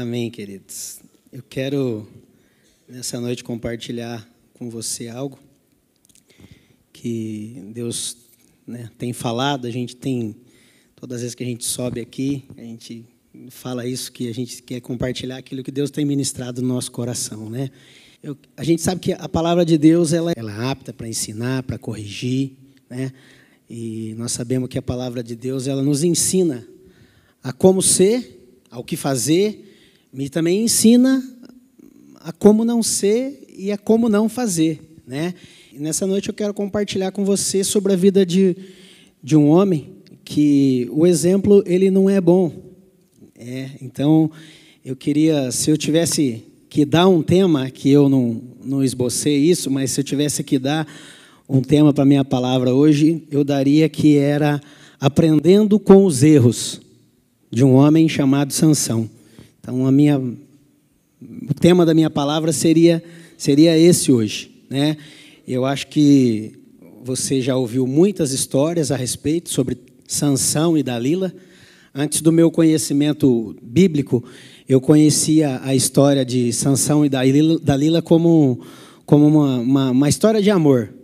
Amém, queridos. Eu quero nessa noite compartilhar com você algo que Deus né, tem falado. A gente tem todas as vezes que a gente sobe aqui, a gente fala isso que a gente quer compartilhar aquilo que Deus tem ministrado no nosso coração, né? Eu, a gente sabe que a palavra de Deus ela, ela é apta para ensinar, para corrigir, né? E nós sabemos que a palavra de Deus ela nos ensina a como ser, ao que fazer, me também ensina a como não ser e a como não fazer, né? E nessa noite eu quero compartilhar com você sobre a vida de, de um homem que o exemplo ele não é bom. É, então eu queria, se eu tivesse que dar um tema, que eu não, não esbocei isso, mas se eu tivesse que dar um tema para minha palavra hoje, eu daria que era aprendendo com os erros de um homem chamado Sansão. Então, a minha, o tema da minha palavra seria, seria esse hoje. Né? Eu acho que você já ouviu muitas histórias a respeito sobre Sansão e Dalila. Antes do meu conhecimento bíblico, eu conhecia a história de Sansão e Dalila, como, como uma, uma, uma história de amor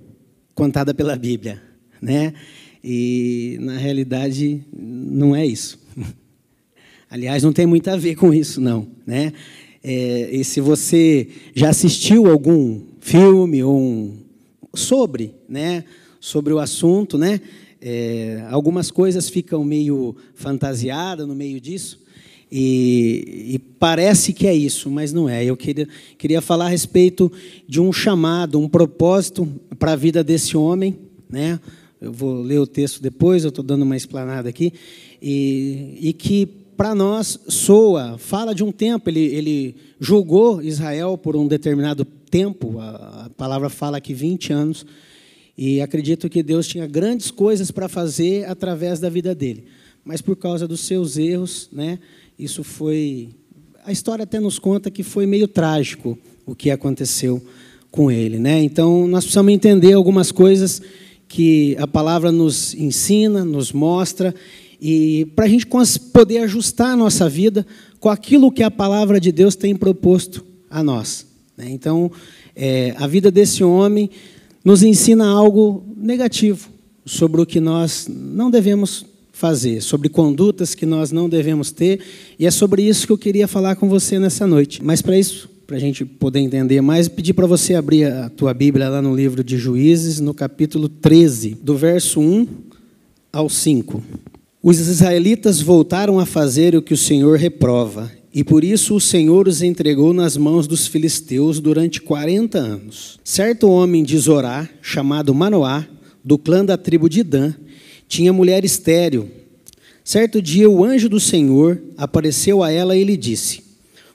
contada pela Bíblia. Né? E, na realidade, não é isso. Aliás, não tem muito a ver com isso, não. Né? É, e se você já assistiu algum filme ou um, sobre, né, sobre o assunto, né, é, algumas coisas ficam meio fantasiadas no meio disso, e, e, parece que é isso, mas não é. Eu queria, queria falar a respeito de um chamado, um propósito para a vida desse homem. Né? Eu vou ler o texto depois, eu estou dando uma explanada aqui. E, e que para nós soa, fala de um tempo, ele, ele julgou Israel por um determinado tempo, a, a palavra fala que 20 anos, e acredito que Deus tinha grandes coisas para fazer através da vida dele. Mas por causa dos seus erros, né, isso foi. A história até nos conta que foi meio trágico o que aconteceu com ele. Né? Então, nós precisamos entender algumas coisas que a palavra nos ensina, nos mostra, e para a gente poder ajustar a nossa vida com aquilo que a palavra de Deus tem proposto a nós. Né? Então, é, a vida desse homem nos ensina algo negativo sobre o que nós não devemos fazer, sobre condutas que nós não devemos ter, e é sobre isso que eu queria falar com você nessa noite. Mas para isso, para a gente poder entender mais, pedir para você abrir a tua Bíblia lá no livro de Juízes, no capítulo 13, do verso 1 ao 5. Os israelitas voltaram a fazer o que o Senhor reprova, e por isso o Senhor os entregou nas mãos dos filisteus durante quarenta anos. Certo homem de Zorá, chamado Manoá, do clã da tribo de Dan, tinha mulher estéril. Certo dia o anjo do Senhor apareceu a ela e lhe disse: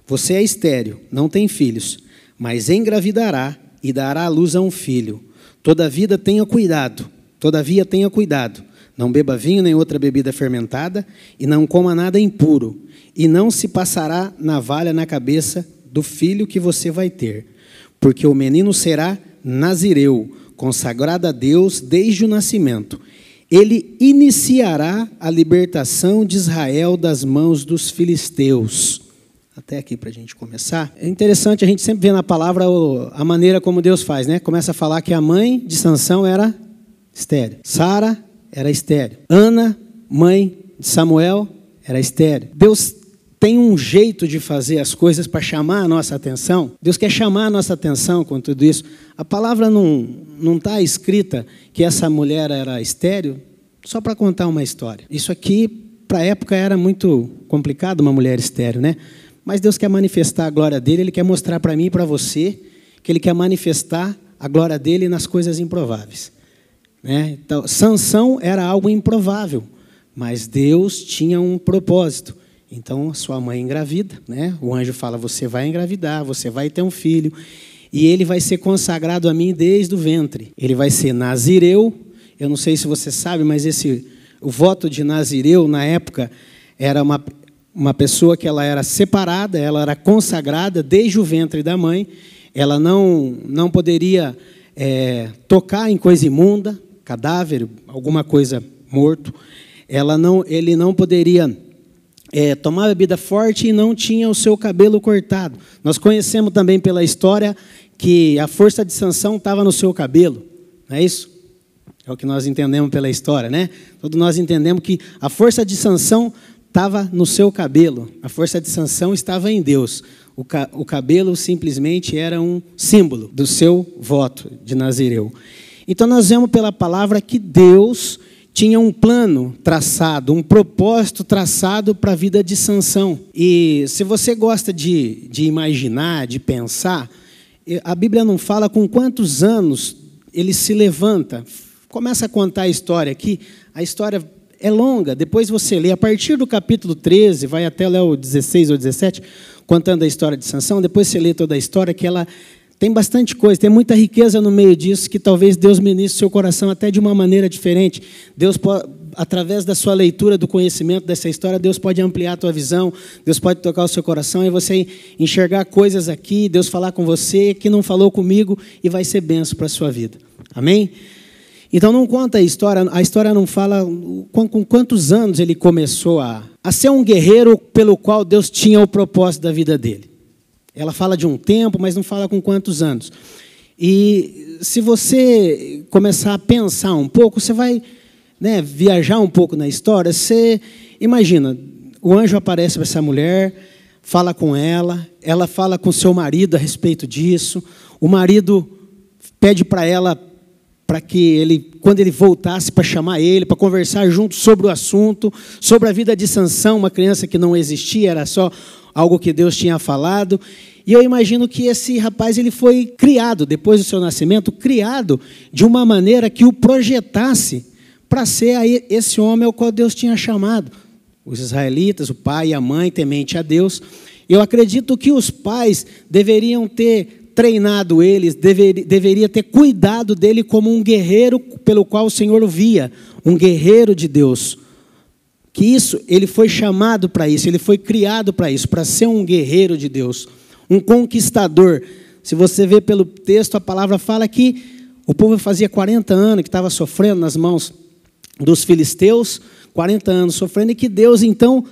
Você é estéril, não tem filhos, mas engravidará e dará à luz a um filho. Todavia tenha cuidado, todavia tenha cuidado não beba vinho nem outra bebida fermentada, e não coma nada impuro, e não se passará navalha na cabeça do filho que você vai ter, porque o menino será nazireu, consagrado a Deus desde o nascimento. Ele iniciará a libertação de Israel das mãos dos filisteus. Até aqui para a gente começar. É interessante, a gente sempre vê na palavra a maneira como Deus faz, né? Começa a falar que a mãe de Sansão era estéreo. Sara era estéreo. Ana, mãe de Samuel, era estéreo. Deus tem um jeito de fazer as coisas para chamar a nossa atenção. Deus quer chamar a nossa atenção com tudo isso. A palavra não está escrita que essa mulher era estéreo só para contar uma história. Isso aqui para a época era muito complicado uma mulher estéreo, né? Mas Deus quer manifestar a glória dele. Ele quer mostrar para mim e para você que ele quer manifestar a glória dele nas coisas improváveis. Né? Então, Sansão era algo improvável, mas Deus tinha um propósito. Então, sua mãe engravida, né? o anjo fala: Você vai engravidar, você vai ter um filho, e ele vai ser consagrado a mim desde o ventre. Ele vai ser nazireu. Eu não sei se você sabe, mas esse, o voto de nazireu, na época, era uma, uma pessoa que ela era separada, ela era consagrada desde o ventre da mãe, ela não, não poderia é, tocar em coisa imunda, cadáver, alguma coisa morto, ela não, ele não poderia é, tomava bebida forte e não tinha o seu cabelo cortado. Nós conhecemos também pela história que a força de sanção estava no seu cabelo, não é isso? É o que nós entendemos pela história, né? Todos nós entendemos que a força de sanção estava no seu cabelo, a força de sanção estava em Deus. O, ca o cabelo simplesmente era um símbolo do seu voto de Nazireu. Então nós vemos pela palavra que Deus tinha um plano traçado, um propósito traçado para a vida de Sansão. E se você gosta de, de imaginar, de pensar, a Bíblia não fala com quantos anos ele se levanta. Começa a contar a história aqui. A história é longa, depois você lê. A partir do capítulo 13, vai até o 16 ou 17, contando a história de Sansão. Depois você lê toda a história, que ela tem bastante coisa, tem muita riqueza no meio disso que talvez Deus ministre seu coração até de uma maneira diferente. Deus através da sua leitura, do conhecimento dessa história, Deus pode ampliar a tua visão, Deus pode tocar o seu coração e você enxergar coisas aqui, Deus falar com você que não falou comigo e vai ser benção para a sua vida. Amém? Então não conta a história, a história não fala com, com quantos anos ele começou a, a ser um guerreiro pelo qual Deus tinha o propósito da vida dele. Ela fala de um tempo, mas não fala com quantos anos. E se você começar a pensar um pouco, você vai né, viajar um pouco na história. Você imagina, o anjo aparece para essa mulher, fala com ela, ela fala com seu marido a respeito disso. O marido pede para ela para que ele, quando ele voltasse, para chamar ele, para conversar junto sobre o assunto, sobre a vida de Sansão, uma criança que não existia, era só algo que Deus tinha falado. E eu imagino que esse rapaz ele foi criado, depois do seu nascimento, criado de uma maneira que o projetasse para ser esse homem ao qual Deus tinha chamado. Os israelitas, o pai e a mãe, temente a Deus. Eu acredito que os pais deveriam ter treinado eles, dever, deveria ter cuidado dele como um guerreiro pelo qual o Senhor o via, um guerreiro de Deus, que isso, ele foi chamado para isso, ele foi criado para isso, para ser um guerreiro de Deus, um conquistador. Se você vê pelo texto, a palavra fala que o povo fazia 40 anos que estava sofrendo nas mãos dos filisteus, 40 anos sofrendo, e que Deus então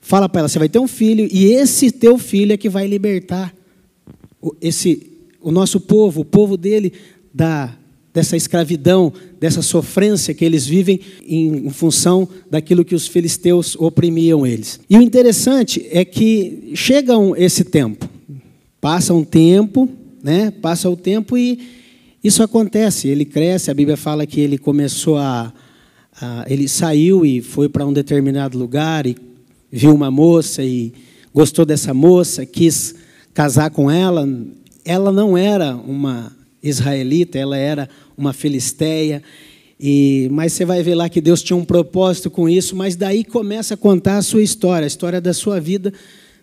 fala para ela: você vai ter um filho, e esse teu filho é que vai libertar esse, o nosso povo, o povo dele, da dessa escravidão, dessa sofrência que eles vivem em, função daquilo que os filisteus oprimiam eles. E o interessante é que chega esse tempo, passa um tempo, né? Passa o tempo e isso acontece. Ele cresce. A Bíblia fala que ele começou a, a ele saiu e foi para um determinado lugar e viu uma moça e gostou dessa moça, quis casar com ela. Ela não era uma israelita, ela era uma filisteia. E, mas você vai ver lá que Deus tinha um propósito com isso, mas daí começa a contar a sua história, a história da sua vida,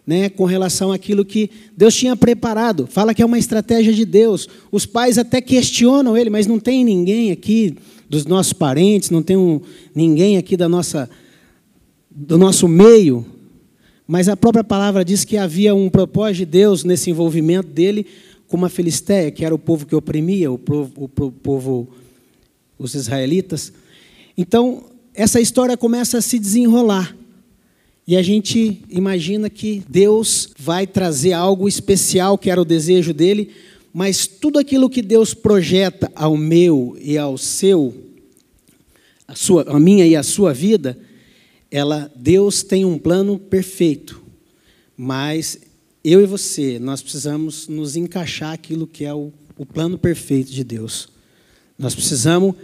né, com relação àquilo que Deus tinha preparado. Fala que é uma estratégia de Deus. Os pais até questionam ele, mas não tem ninguém aqui dos nossos parentes, não tem um, ninguém aqui da nossa, do nosso meio. Mas a própria palavra diz que havia um propósito de Deus nesse envolvimento dele com uma filisteia, que era o povo que oprimia, o povo, o povo os israelitas. Então, essa história começa a se desenrolar. E a gente imagina que Deus vai trazer algo especial, que era o desejo dele, mas tudo aquilo que Deus projeta ao meu e ao seu, a, sua, a minha e a sua vida, ela, Deus tem um plano perfeito, mas eu e você, nós precisamos nos encaixar aquilo que é o, o plano perfeito de Deus. Nós precisamos.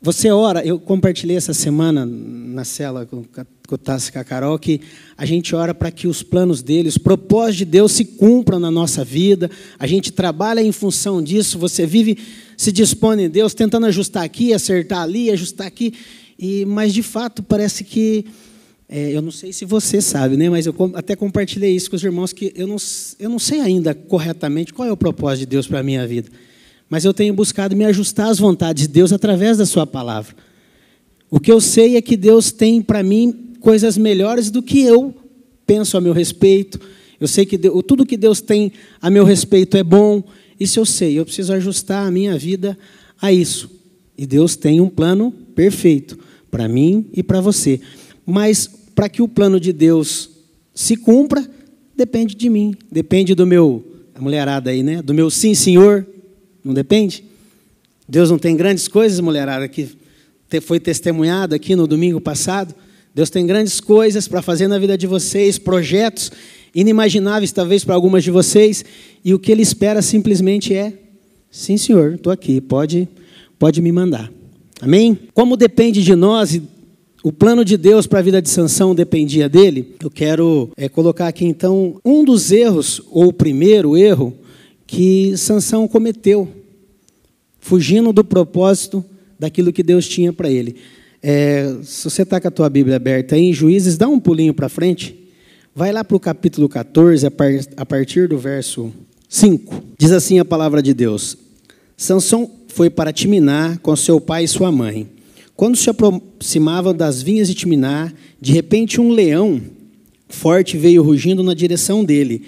Você ora, eu compartilhei essa semana na cela com, o Tassi a Carol, que a gente ora para que os planos dele, os propósitos de Deus se cumpram na nossa vida, a gente trabalha em função disso, você vive, se dispõe em Deus, tentando ajustar aqui, acertar ali, ajustar aqui, e, mas de fato parece que é, eu não sei se você sabe, né, mas eu até compartilhei isso com os irmãos, que eu não, eu não sei ainda corretamente qual é o propósito de Deus para a minha vida. Mas eu tenho buscado me ajustar às vontades de Deus através da Sua palavra. O que eu sei é que Deus tem para mim coisas melhores do que eu penso a meu respeito. Eu sei que Deus, tudo que Deus tem a meu respeito é bom. Isso eu sei. Eu preciso ajustar a minha vida a isso. E Deus tem um plano perfeito para mim e para você. Mas para que o plano de Deus se cumpra, depende de mim, depende do meu, a mulherada aí, né? Do meu sim, senhor, não depende? Deus não tem grandes coisas, mulherada, que foi testemunhado aqui no domingo passado. Deus tem grandes coisas para fazer na vida de vocês, projetos inimagináveis talvez para algumas de vocês, e o que Ele espera simplesmente é: sim, Senhor, estou aqui, pode, pode me mandar. Amém? Como depende de nós e o plano de Deus para a vida de Sansão dependia dele, eu quero é, colocar aqui então um dos erros, ou o primeiro erro, que Sansão cometeu, fugindo do propósito daquilo que Deus tinha para ele. É, se você está com a tua Bíblia aberta aí, em Juízes, dá um pulinho para frente. Vai lá para o capítulo 14, a partir do verso 5. Diz assim a palavra de Deus: Sansão foi para Timiná com seu pai e sua mãe. Quando se aproximavam das vinhas de Timiná, de repente um leão forte veio rugindo na direção dele.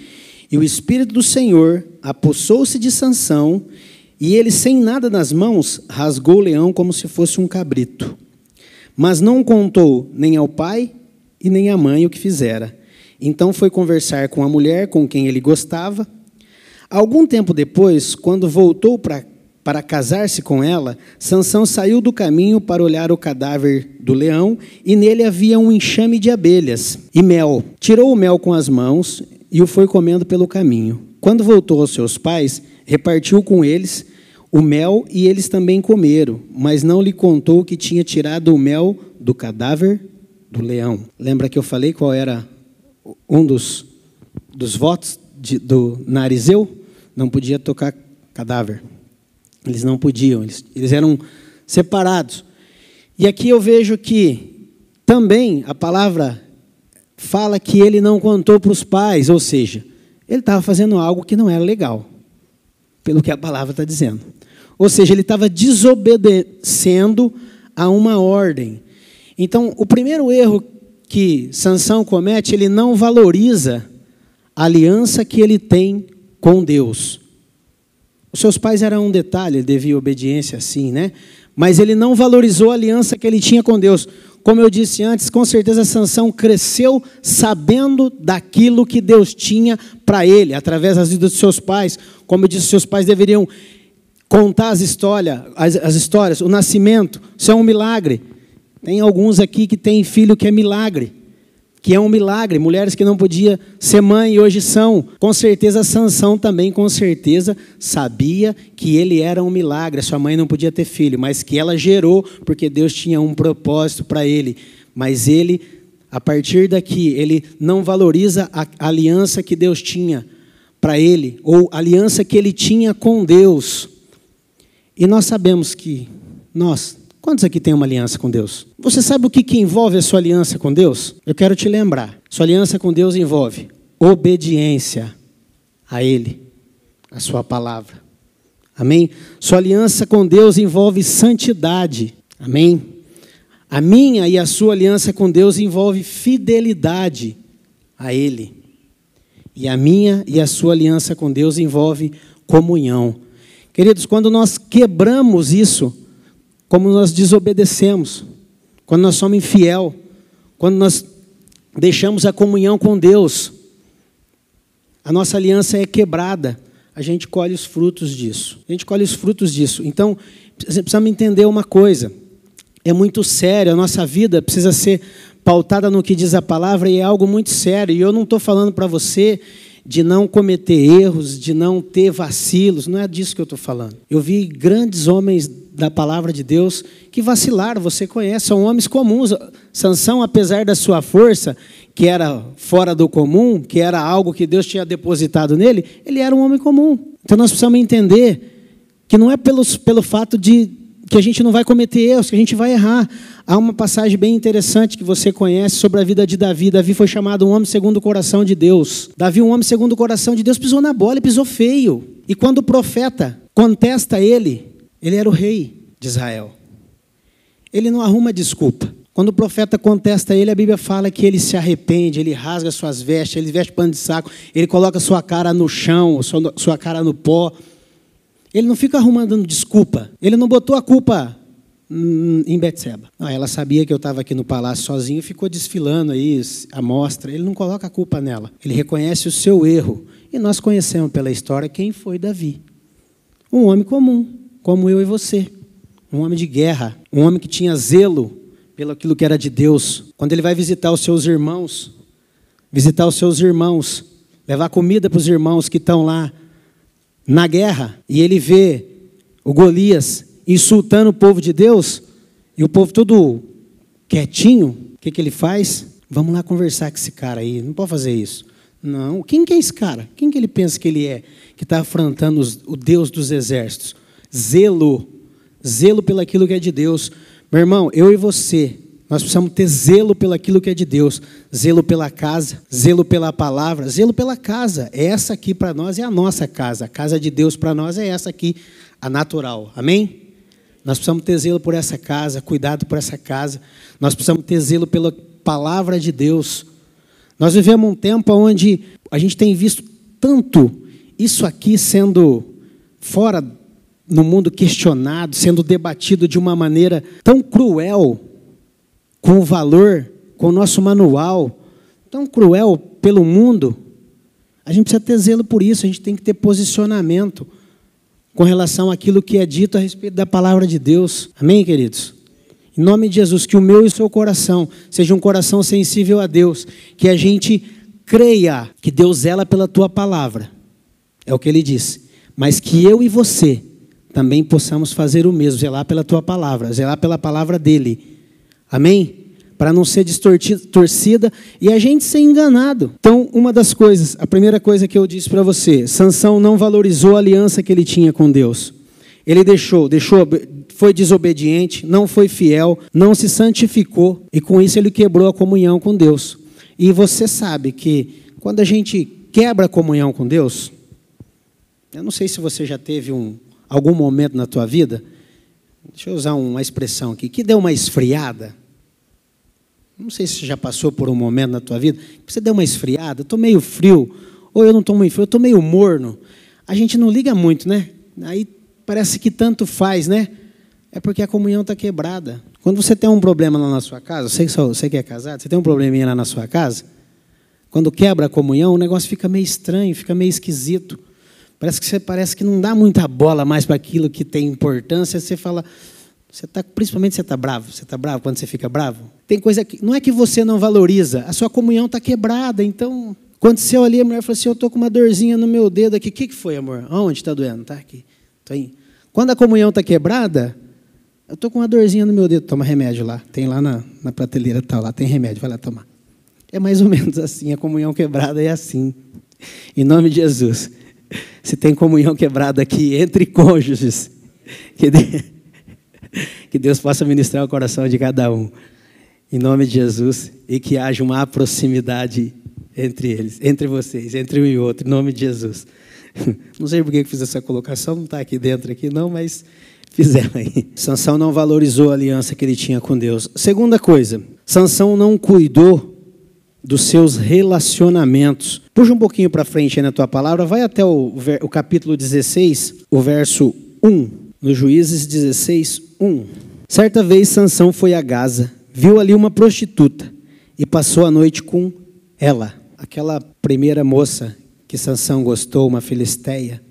E o espírito do Senhor apossou-se de Sansão, e ele, sem nada nas mãos, rasgou o leão como se fosse um cabrito. Mas não contou nem ao pai e nem à mãe o que fizera. Então foi conversar com a mulher com quem ele gostava. Algum tempo depois, quando voltou para para casar-se com ela, Sansão saiu do caminho para olhar o cadáver do leão, e nele havia um enxame de abelhas e mel. Tirou o mel com as mãos e o foi comendo pelo caminho. Quando voltou aos seus pais, repartiu com eles o mel e eles também comeram, mas não lhe contou que tinha tirado o mel do cadáver do leão. Lembra que eu falei qual era um dos, dos votos de, do Narizeu? Não podia tocar cadáver. Eles não podiam, eles, eles eram separados. E aqui eu vejo que também a palavra fala que ele não contou para os pais, ou seja, ele estava fazendo algo que não era legal, pelo que a palavra está dizendo. Ou seja, ele estava desobedecendo a uma ordem. Então, o primeiro erro que Sansão comete, ele não valoriza a aliança que ele tem com Deus. Os seus pais eram um detalhe, devia obediência assim, né? Mas ele não valorizou a aliança que ele tinha com Deus. Como eu disse antes, com certeza Sansão cresceu sabendo daquilo que Deus tinha para ele, através das vidas dos seus pais. Como eu disse, seus pais deveriam contar as histórias, as, as histórias, o nascimento, isso é um milagre. Tem alguns aqui que têm filho que é milagre que é um milagre. Mulheres que não podiam ser mãe e hoje são. Com certeza, Sansão também, com certeza, sabia que ele era um milagre. Sua mãe não podia ter filho, mas que ela gerou porque Deus tinha um propósito para ele. Mas ele, a partir daqui, ele não valoriza a aliança que Deus tinha para ele, ou a aliança que ele tinha com Deus. E nós sabemos que nós, Quantos aqui têm uma aliança com Deus? Você sabe o que, que envolve a sua aliança com Deus? Eu quero te lembrar. Sua aliança com Deus envolve obediência a Ele, a Sua palavra. Amém? Sua aliança com Deus envolve santidade. Amém? A minha e a sua aliança com Deus envolve fidelidade a Ele. E a minha e a sua aliança com Deus envolve comunhão. Queridos, quando nós quebramos isso, como nós desobedecemos, quando nós somos infiel, quando nós deixamos a comunhão com Deus, a nossa aliança é quebrada. A gente colhe os frutos disso. A gente colhe os frutos disso. Então, precisamos entender uma coisa. É muito sério, a nossa vida precisa ser pautada no que diz a palavra e é algo muito sério. E eu não estou falando para você de não cometer erros, de não ter vacilos, não é disso que eu estou falando. Eu vi grandes homens da palavra de Deus que vacilaram, você conhece, são homens comuns. Sansão, apesar da sua força, que era fora do comum, que era algo que Deus tinha depositado nele, ele era um homem comum. Então nós precisamos entender que não é pelos, pelo fato de que a gente não vai cometer erros, que a gente vai errar. Há uma passagem bem interessante que você conhece sobre a vida de Davi. Davi foi chamado um homem segundo o coração de Deus. Davi, um homem segundo o coração de Deus, pisou na bola e pisou feio. E quando o profeta contesta ele, ele era o rei de Israel. Ele não arruma desculpa. Quando o profeta contesta ele, a Bíblia fala que ele se arrepende, ele rasga suas vestes, ele veste pano de saco, ele coloca sua cara no chão, sua cara no pó. Ele não fica arrumando desculpa. Ele não botou a culpa em Betseba. Ela sabia que eu estava aqui no palácio sozinho, ficou desfilando aí a mostra. Ele não coloca a culpa nela. Ele reconhece o seu erro. E nós conhecemos pela história quem foi Davi. Um homem comum, como eu e você. Um homem de guerra, um homem que tinha zelo pelo aquilo que era de Deus. Quando ele vai visitar os seus irmãos, visitar os seus irmãos, levar comida para os irmãos que estão lá na guerra, e ele vê o Golias insultando o povo de Deus, e o povo todo quietinho, o que, que ele faz? Vamos lá conversar com esse cara aí, não pode fazer isso. Não, quem que é esse cara? Quem que ele pensa que ele é, que está afrontando os, o Deus dos exércitos? Zelo, zelo pelo aquilo que é de Deus. Meu irmão, eu e você, nós precisamos ter zelo pelo aquilo que é de Deus, zelo pela casa, zelo pela palavra, zelo pela casa. Essa aqui para nós é a nossa casa. A casa de Deus para nós é essa aqui, a natural. Amém? Nós precisamos ter zelo por essa casa, cuidado por essa casa. Nós precisamos ter zelo pela palavra de Deus. Nós vivemos um tempo onde a gente tem visto tanto isso aqui sendo fora no mundo questionado, sendo debatido de uma maneira tão cruel, com o valor, com o nosso manual, tão cruel pelo mundo. A gente precisa ter zelo por isso, a gente tem que ter posicionamento com relação àquilo que é dito a respeito da palavra de Deus. Amém, queridos? Em nome de Jesus, que o meu e o seu coração seja um coração sensível a Deus, que a gente creia que Deus zela pela tua palavra. É o que ele disse. Mas que eu e você também possamos fazer o mesmo, zelar pela tua palavra, zelar pela palavra dele. Amém? Para não ser distorcida e a gente ser enganado. Então, uma das coisas, a primeira coisa que eu disse para você, Sansão não valorizou a aliança que ele tinha com Deus. Ele deixou, deixou, foi desobediente, não foi fiel, não se santificou e com isso ele quebrou a comunhão com Deus. E você sabe que quando a gente quebra a comunhão com Deus, eu não sei se você já teve um, algum momento na tua vida, deixa eu usar uma expressão aqui, que deu uma esfriada. Não sei se já passou por um momento na tua vida que você deu uma esfriada, estou meio frio, ou eu não estou muito frio, estou meio morno. A gente não liga muito, né? Aí parece que tanto faz, né? É porque a comunhão está quebrada. Quando você tem um problema lá na sua casa, você, você que é casado, você tem um probleminha lá na sua casa, quando quebra a comunhão, o negócio fica meio estranho, fica meio esquisito. Parece que você parece que não dá muita bola mais para aquilo que tem importância. Você fala, você tá, principalmente você está bravo. Você está bravo quando você fica bravo. Tem coisa que não é que você não valoriza, a sua comunhão está quebrada. Então, aconteceu ali, a mulher falou assim: eu estou com uma dorzinha no meu dedo aqui. O que, que foi, amor? Onde está doendo? Está aqui. Tô aí. Quando a comunhão está quebrada, eu estou com uma dorzinha no meu dedo. Toma remédio lá. Tem lá na, na prateleira tal, lá tem remédio. Vai lá tomar. É mais ou menos assim. A comunhão quebrada é assim. Em nome de Jesus se tem comunhão quebrada aqui entre cônjuges. Que, de... que Deus possa ministrar o coração de cada um. Em nome de Jesus. E que haja uma proximidade entre eles, entre vocês, entre um e outro. Em nome de Jesus. Não sei por que fiz essa colocação, não está aqui dentro aqui não, mas fizeram aí. Sansão não valorizou a aliança que ele tinha com Deus. Segunda coisa, Sansão não cuidou dos seus relacionamentos. Puxa um pouquinho para frente aí na tua palavra, vai até o, o capítulo 16, o verso 1, no Juízes 16, 1. Certa vez Sansão foi a Gaza, viu ali uma prostituta e passou a noite com ela. Aquela primeira moça que Sansão gostou, uma filisteia,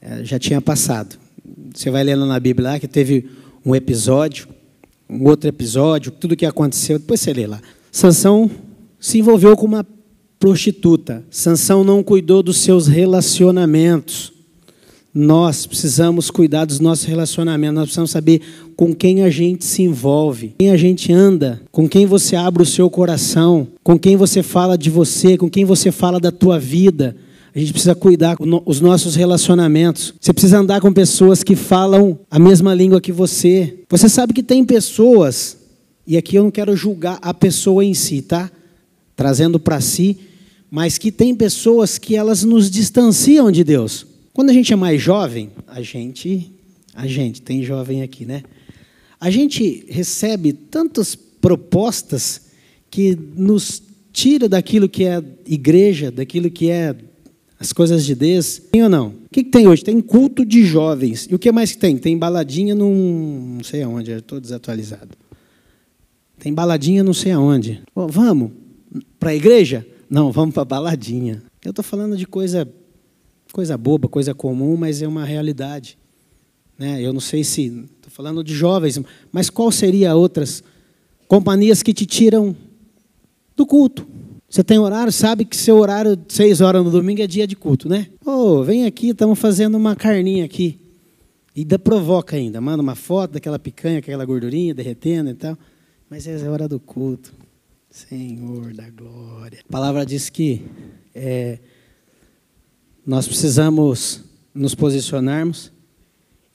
eh, já tinha passado. Você vai lendo na Bíblia lá que teve um episódio, um outro episódio, tudo o que aconteceu, depois você lê lá. Sansão se envolveu com uma prostituta. Sansão não cuidou dos seus relacionamentos. Nós precisamos cuidar dos nossos relacionamentos, nós precisamos saber com quem a gente se envolve, quem a gente anda, com quem você abre o seu coração, com quem você fala de você, com quem você fala da tua vida. A gente precisa cuidar dos nossos relacionamentos. Você precisa andar com pessoas que falam a mesma língua que você. Você sabe que tem pessoas, e aqui eu não quero julgar a pessoa em si, tá? trazendo para si, mas que tem pessoas que elas nos distanciam de Deus. Quando a gente é mais jovem, a gente, a gente tem jovem aqui, né? A gente recebe tantas propostas que nos tira daquilo que é igreja, daquilo que é as coisas de Deus. Tem ou não? O que, que tem hoje? Tem culto de jovens. E o que mais que tem? Tem baladinha num. não sei aonde, estou desatualizado. Tem baladinha não sei aonde. Oh, vamos para a igreja? Não, vamos para baladinha. Eu estou falando de coisa, coisa boba, coisa comum, mas é uma realidade. Né? Eu não sei se. Estou falando de jovens, mas qual seria outras companhias que te tiram do culto? Você tem horário, sabe que seu horário, seis horas no domingo, é dia de culto, né? Ô, oh, vem aqui, estamos fazendo uma carninha aqui. E ainda provoca ainda, manda uma foto daquela picanha, aquela gordurinha derretendo e tal. Mas é a hora do culto. Senhor da glória. A palavra diz que é, nós precisamos nos posicionarmos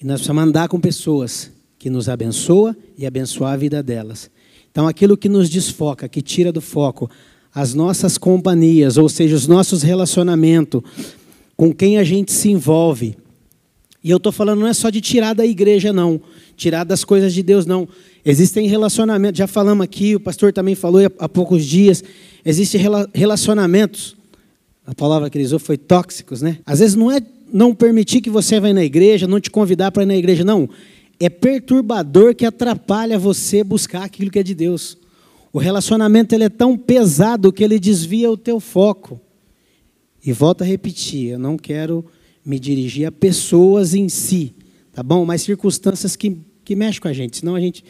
e nós precisamos andar com pessoas que nos abençoa e abençoar a vida delas. Então, aquilo que nos desfoca, que tira do foco as nossas companhias, ou seja, os nossos relacionamentos, com quem a gente se envolve. E eu estou falando não é só de tirar da igreja, não, tirar das coisas de Deus, não. Existem relacionamentos, já falamos aqui, o pastor também falou há poucos dias, existem relacionamentos, a palavra que ele usou foi tóxicos, né? Às vezes não é não permitir que você vá na igreja, não te convidar para ir na igreja, não. É perturbador que atrapalha você buscar aquilo que é de Deus. O relacionamento ele é tão pesado que ele desvia o teu foco. E volto a repetir, eu não quero me dirigir a pessoas em si, tá bom? Mas circunstâncias que, que mexem com a gente, senão a gente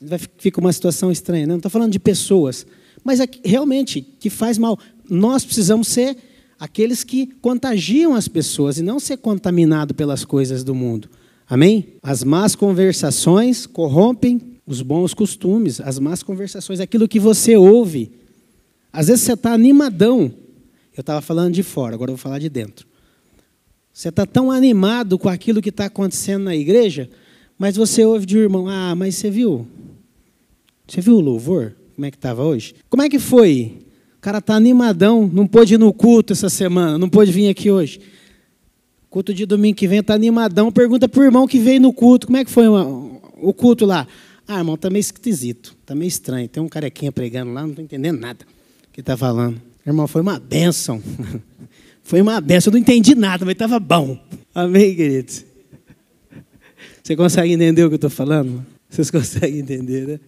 vai, fica uma situação estranha. Né? Não estou falando de pessoas, mas é realmente que faz mal. Nós precisamos ser aqueles que contagiam as pessoas e não ser contaminado pelas coisas do mundo. Amém? As más conversações corrompem os bons costumes, as más conversações, aquilo que você ouve. Às vezes você está animadão. Eu estava falando de fora, agora eu vou falar de dentro. Você está tão animado com aquilo que está acontecendo na igreja, mas você ouve de um irmão, ah, mas você viu? Você viu o louvor? Como é que estava hoje? Como é que foi? Cara está animadão, não pôde ir no culto essa semana, não pôde vir aqui hoje. Culto de domingo que vem está animadão, pergunta para o irmão que veio no culto, como é que foi o culto lá? Ah, irmão, está meio esquisito, está meio estranho. Tem um carequinha pregando lá, não estou entendendo nada que está falando. Irmão, foi uma bênção. Foi uma bênção, eu não entendi nada, mas estava bom. Amém, queridos? Você consegue entender o que eu estou falando? Vocês conseguem entender, né?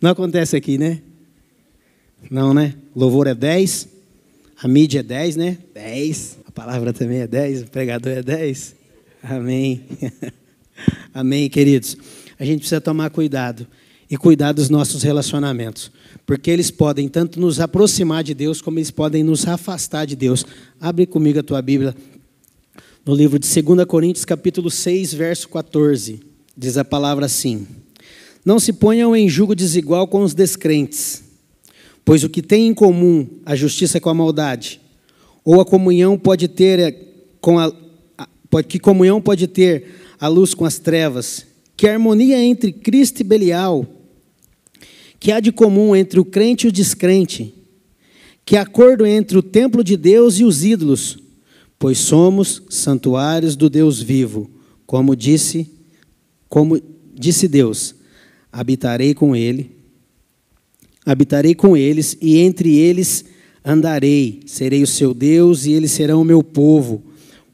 Não acontece aqui, né? Não, né? louvor é 10, a mídia é 10, né? 10. A palavra também é 10, o pregador é 10. Amém. Amém, queridos a gente precisa tomar cuidado e cuidar dos nossos relacionamentos, porque eles podem tanto nos aproximar de Deus, como eles podem nos afastar de Deus. Abre comigo a tua Bíblia no livro de 2 Coríntios, capítulo 6, verso 14. Diz a palavra assim: Não se ponham em julgo desigual com os descrentes, pois o que tem em comum a justiça com a maldade, ou a comunhão pode ter eh, com a, que comunhão pode ter a luz com as trevas? que harmonia entre Cristo e Belial, que há de comum entre o crente e o descrente, que acordo entre o templo de Deus e os ídolos, pois somos santuários do Deus vivo, como disse, como disse Deus, habitarei com ele, habitarei com eles e entre eles andarei, serei o seu Deus e eles serão o meu povo.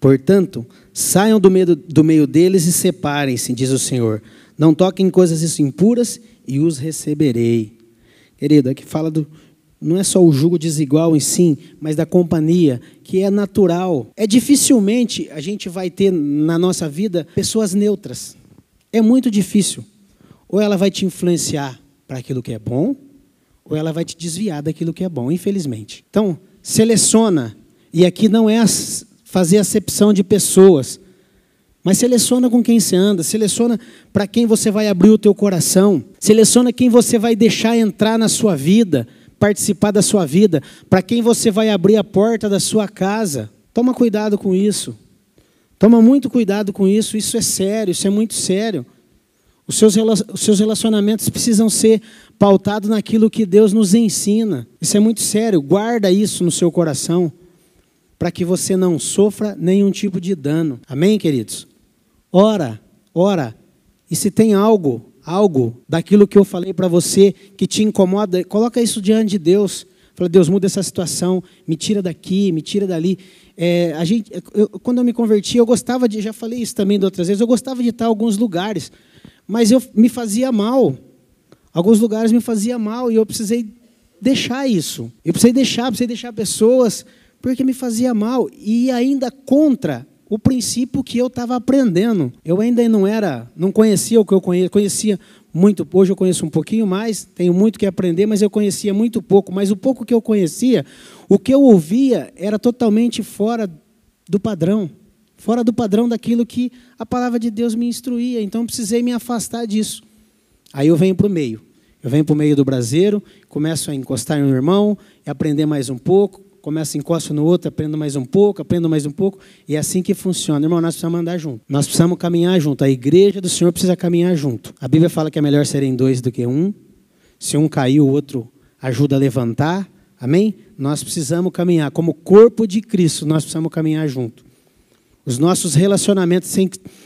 Portanto, Saiam do meio, do meio deles e separem-se, diz o Senhor. Não toquem coisas impuras e os receberei. Querido, aqui fala do. Não é só o jugo desigual em si, mas da companhia, que é natural. É dificilmente a gente vai ter na nossa vida pessoas neutras. É muito difícil. Ou ela vai te influenciar para aquilo que é bom, ou ela vai te desviar daquilo que é bom, infelizmente. Então, seleciona. E aqui não é fazer acepção de pessoas. Mas seleciona com quem você anda, seleciona para quem você vai abrir o teu coração, seleciona quem você vai deixar entrar na sua vida, participar da sua vida, para quem você vai abrir a porta da sua casa. Toma cuidado com isso. Toma muito cuidado com isso, isso é sério, isso é muito sério. Os seus, os seus relacionamentos precisam ser pautados naquilo que Deus nos ensina. Isso é muito sério, guarda isso no seu coração para que você não sofra nenhum tipo de dano. Amém, queridos? Ora, ora. E se tem algo, algo daquilo que eu falei para você que te incomoda, coloca isso diante de Deus. Fala, Deus, muda essa situação, me tira daqui, me tira dali. É, a gente, eu, quando eu me converti, eu gostava de, já falei isso também de outras vezes, eu gostava de estar em alguns lugares, mas eu me fazia mal. Alguns lugares me fazia mal e eu precisei deixar isso. Eu precisei deixar, precisei deixar pessoas, porque me fazia mal. E ainda contra o princípio que eu estava aprendendo. Eu ainda não era, não conhecia o que eu conhecia, conhecia muito. Hoje eu conheço um pouquinho mais, tenho muito que aprender, mas eu conhecia muito pouco. Mas o pouco que eu conhecia, o que eu ouvia era totalmente fora do padrão, fora do padrão daquilo que a palavra de Deus me instruía. Então precisei me afastar disso. Aí eu venho para o meio. Eu venho para o meio do braseiro, começo a encostar em um irmão e aprender mais um pouco, começo, encosto no outro, aprendo mais um pouco, aprendo mais um pouco, e é assim que funciona. Irmão, nós precisamos andar junto. Nós precisamos caminhar junto. A igreja do Senhor precisa caminhar junto. A Bíblia fala que é melhor serem dois do que um. Se um cair, o outro ajuda a levantar. Amém? Nós precisamos caminhar. Como corpo de Cristo, nós precisamos caminhar junto. Os nossos relacionamentos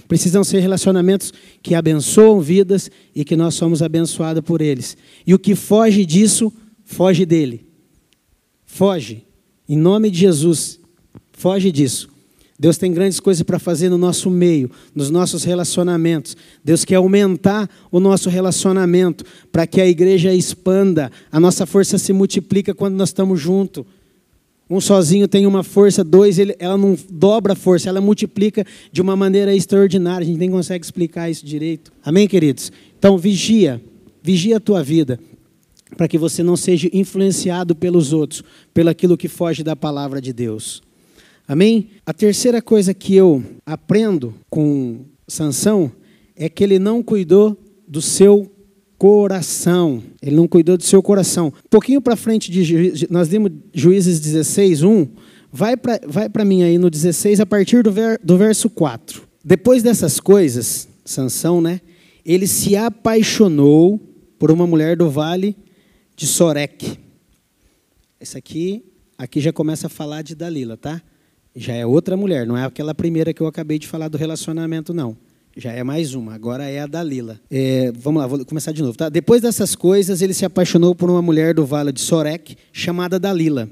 precisam ser relacionamentos que abençoam vidas e que nós somos abençoados por eles. E o que foge disso, foge dele. Foge. Em nome de Jesus, foge disso. Deus tem grandes coisas para fazer no nosso meio, nos nossos relacionamentos. Deus quer aumentar o nosso relacionamento para que a igreja expanda, a nossa força se multiplica quando nós estamos juntos. Um sozinho tem uma força, dois, ele, ela não dobra a força, ela multiplica de uma maneira extraordinária. A gente nem consegue explicar isso direito. Amém, queridos? Então, vigia, vigia a tua vida para que você não seja influenciado pelos outros, pelo aquilo que foge da palavra de Deus. Amém? A terceira coisa que eu aprendo com Sansão é que ele não cuidou do seu coração. Ele não cuidou do seu coração. Um pouquinho para frente de nós lemos Juízes 16, 1. Vai para vai mim aí no 16 a partir do, ver, do verso 4. Depois dessas coisas, Sansão, né? Ele se apaixonou por uma mulher do vale de Sorek. Esse aqui, aqui já começa a falar de Dalila, tá? Já é outra mulher, não é aquela primeira que eu acabei de falar do relacionamento, não. Já é mais uma, agora é a Dalila. É, vamos lá, vou começar de novo. Tá? Depois dessas coisas, ele se apaixonou por uma mulher do vale de Sorek, chamada Dalila.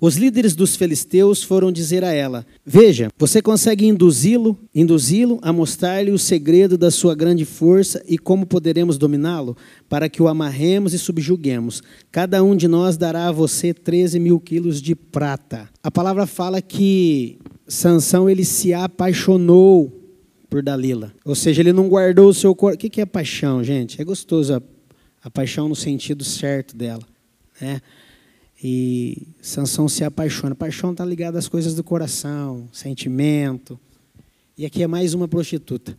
Os líderes dos filisteus foram dizer a ela: Veja, você consegue induzi-lo, induzi-lo a mostrar-lhe o segredo da sua grande força e como poderemos dominá-lo, para que o amarremos e subjuguemos. Cada um de nós dará a você 13 mil quilos de prata. A palavra fala que Sansão ele se apaixonou por Dalila. Ou seja, ele não guardou o seu coração. O que é paixão, gente? É gostoso a, a paixão no sentido certo dela. Né? E Sansão se apaixona. Paixão está ligada às coisas do coração, sentimento. E aqui é mais uma prostituta.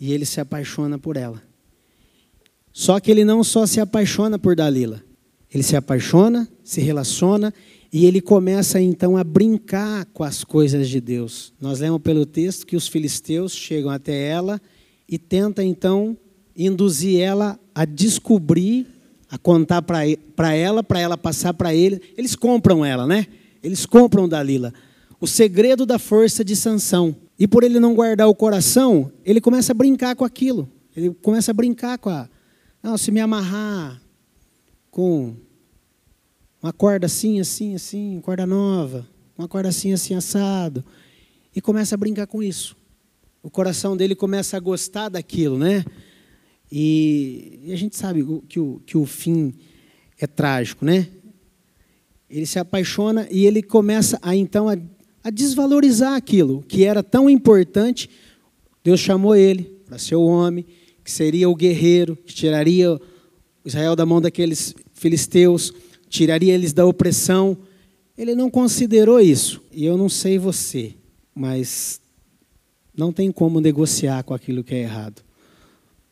E ele se apaixona por ela. Só que ele não só se apaixona por Dalila. Ele se apaixona, se relaciona e ele começa então a brincar com as coisas de Deus. Nós lemos pelo texto que os filisteus chegam até ela e tentam então induzir ela a descobrir a contar para ela, para ela passar para ele. Eles compram ela, né? Eles compram Dalila. O segredo da força de Sansão. E por ele não guardar o coração, ele começa a brincar com aquilo. Ele começa a brincar com a. Não, se me amarrar com uma corda assim, assim, assim, corda nova, uma corda assim, assim, assado. E começa a brincar com isso. O coração dele começa a gostar daquilo, né? E, e a gente sabe que o, que o fim é trágico, né? Ele se apaixona e ele começa a então a, a desvalorizar aquilo que era tão importante. Deus chamou ele para ser o homem, que seria o guerreiro, que tiraria Israel da mão daqueles filisteus, tiraria eles da opressão. Ele não considerou isso. E eu não sei você, mas não tem como negociar com aquilo que é errado.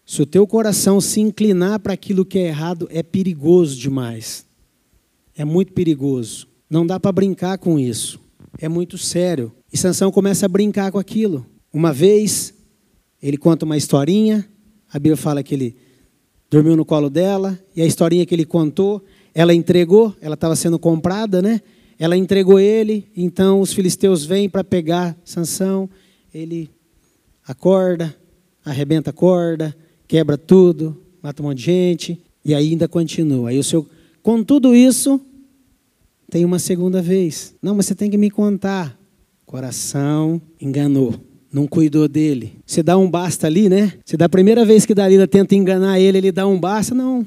Se o teu coração se inclinar para aquilo que é errado, é perigoso demais. É muito perigoso. Não dá para brincar com isso. É muito sério. E Sansão começa a brincar com aquilo. Uma vez, ele conta uma historinha. A Bíblia fala que ele dormiu no colo dela. E a historinha que ele contou, ela entregou. Ela estava sendo comprada, né? Ela entregou ele. Então os filisteus vêm para pegar Sansão. Ele acorda, arrebenta a corda quebra tudo, mata um monte de gente, e ainda continua. Aí o seu Com tudo isso, tem uma segunda vez. Não, mas você tem que me contar. Coração enganou. Não cuidou dele. Você dá um basta ali, né? Você dá a primeira vez que Dalila tenta enganar ele, ele dá um basta. Não.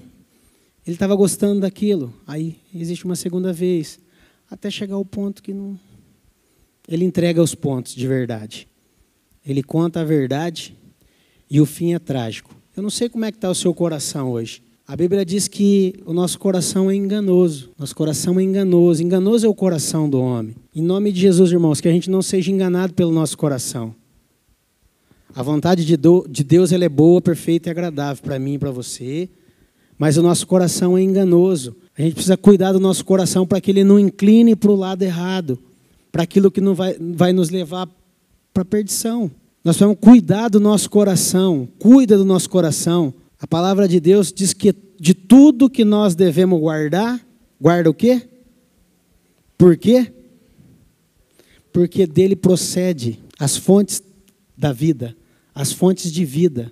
Ele estava gostando daquilo. Aí existe uma segunda vez. Até chegar ao ponto que não. Ele entrega os pontos de verdade. Ele conta a verdade e o fim é trágico. Eu não sei como é que está o seu coração hoje. A Bíblia diz que o nosso coração é enganoso. Nosso coração é enganoso. Enganoso é o coração do homem. Em nome de Jesus, irmãos, que a gente não seja enganado pelo nosso coração. A vontade de, Deus é boa, perfeita e agradável para mim e para você. Mas o nosso coração é enganoso. A gente precisa cuidar do nosso coração para que ele não incline para o lado errado, para aquilo que não vai, vai nos levar para a perdição. Nós precisamos cuidar do nosso coração. Cuida do nosso coração a palavra de Deus diz que de tudo que nós devemos guardar, guarda o quê? Por quê? Porque dele procede as fontes da vida, as fontes de vida.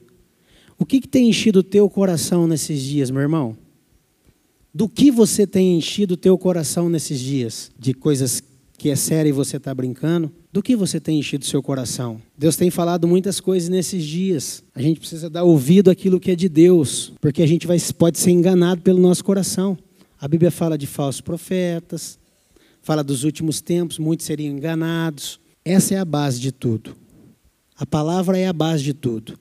O que, que tem enchido o teu coração nesses dias, meu irmão? Do que você tem enchido o teu coração nesses dias? De coisas que é séria e você está brincando? Do que você tem enchido seu coração? Deus tem falado muitas coisas nesses dias. A gente precisa dar ouvido àquilo que é de Deus, porque a gente vai, pode ser enganado pelo nosso coração. A Bíblia fala de falsos profetas, fala dos últimos tempos, muitos seriam enganados. Essa é a base de tudo. A palavra é a base de tudo.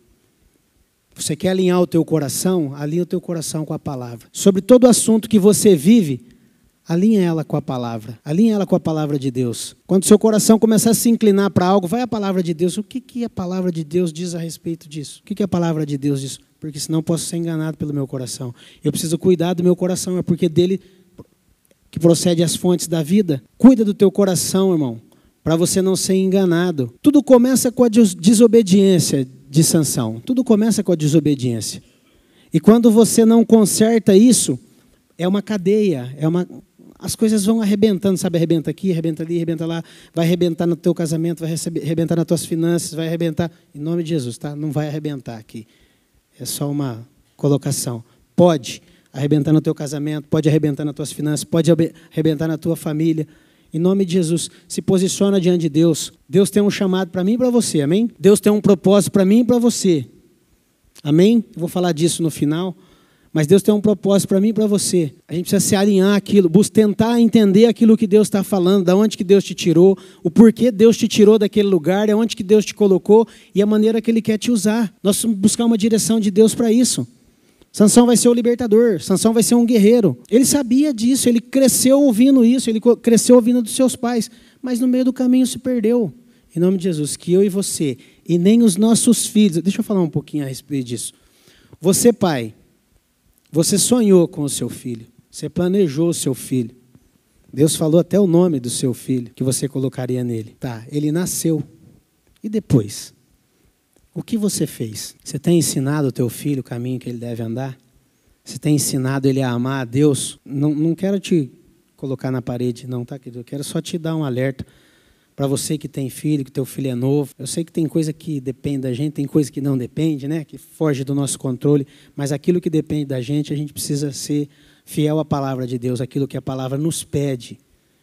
Você quer alinhar o teu coração? Alinha o teu coração com a palavra. Sobre todo assunto que você vive, Alinha ela com a palavra. Alinha ela com a palavra de Deus. Quando seu coração começar a se inclinar para algo, vai a palavra de Deus. O que, que a palavra de Deus diz a respeito disso? O que, que a palavra de Deus diz? Porque senão posso ser enganado pelo meu coração. Eu preciso cuidar do meu coração, é porque dele que procede as fontes da vida. Cuida do teu coração, irmão, para você não ser enganado. Tudo começa com a desobediência de Sansão. Tudo começa com a desobediência. E quando você não conserta isso, é uma cadeia, é uma as coisas vão arrebentando, sabe? Arrebenta aqui, arrebenta ali, arrebenta lá, vai arrebentar no teu casamento, vai arrebentar nas tuas finanças, vai arrebentar. Em nome de Jesus, tá? Não vai arrebentar aqui. É só uma colocação. Pode arrebentar no teu casamento, pode arrebentar nas tuas finanças, pode arrebentar na tua família. Em nome de Jesus, se posiciona diante de Deus. Deus tem um chamado para mim e para você, amém? Deus tem um propósito para mim e para você. Amém? Eu vou falar disso no final. Mas Deus tem um propósito para mim e para você. A gente precisa se alinhar aquilo, tentar entender aquilo que Deus está falando, da onde que Deus te tirou, o porquê Deus te tirou daquele lugar, é onde que Deus te colocou e a maneira que Ele quer te usar. Nós vamos buscar uma direção de Deus para isso. Sansão vai ser o libertador, Sansão vai ser um guerreiro. Ele sabia disso, ele cresceu ouvindo isso, ele cresceu ouvindo dos seus pais, mas no meio do caminho se perdeu. Em nome de Jesus, que eu e você, e nem os nossos filhos, deixa eu falar um pouquinho a respeito disso. Você, pai, você sonhou com o seu filho, você planejou o seu filho. Deus falou até o nome do seu filho que você colocaria nele. Tá, ele nasceu. E depois? O que você fez? Você tem ensinado o teu filho o caminho que ele deve andar? Você tem ensinado ele a amar a Deus? Não, não quero te colocar na parede, não, tá, querido? Eu quero só te dar um alerta para você que tem filho, que teu filho é novo. Eu sei que tem coisa que depende da gente, tem coisa que não depende, né? Que foge do nosso controle, mas aquilo que depende da gente, a gente precisa ser fiel à palavra de Deus, aquilo que a palavra nos pede.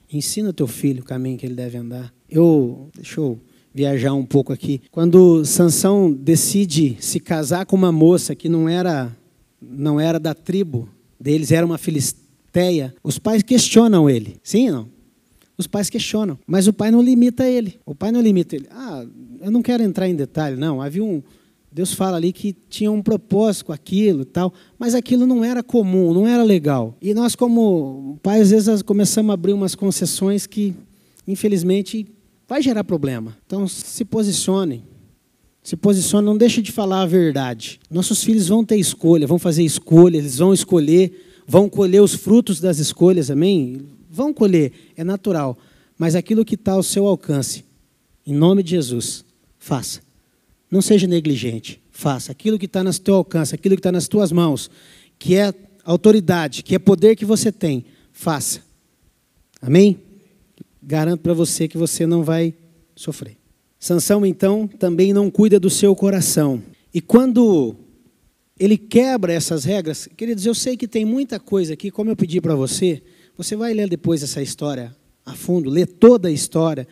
Ensina teu filho o caminho que ele deve andar. Eu, deixa eu viajar um pouco aqui. Quando Sansão decide se casar com uma moça que não era não era da tribo deles, era uma filisteia, os pais questionam ele. Sim ou não? Os pais questionam, mas o pai não limita ele. O pai não limita ele. Ah, eu não quero entrar em detalhe, não. Havia um. Deus fala ali que tinha um propósito com aquilo e tal, mas aquilo não era comum, não era legal. E nós, como pais, às vezes começamos a abrir umas concessões que, infelizmente, vai gerar problema. Então, se posicionem. Se posicione, não deixe de falar a verdade. Nossos filhos vão ter escolha, vão fazer escolha, eles vão escolher, vão colher os frutos das escolhas, amém? Vão colher, é natural. Mas aquilo que está ao seu alcance, em nome de Jesus, faça. Não seja negligente, faça. Aquilo que está no teu alcance, aquilo que está nas tuas mãos, que é autoridade, que é poder que você tem, faça. Amém? Garanto para você que você não vai sofrer. Sansão, então, também não cuida do seu coração. E quando ele quebra essas regras. Queridos, eu sei que tem muita coisa aqui, como eu pedi para você, você vai ler depois essa história a fundo, ler toda a história.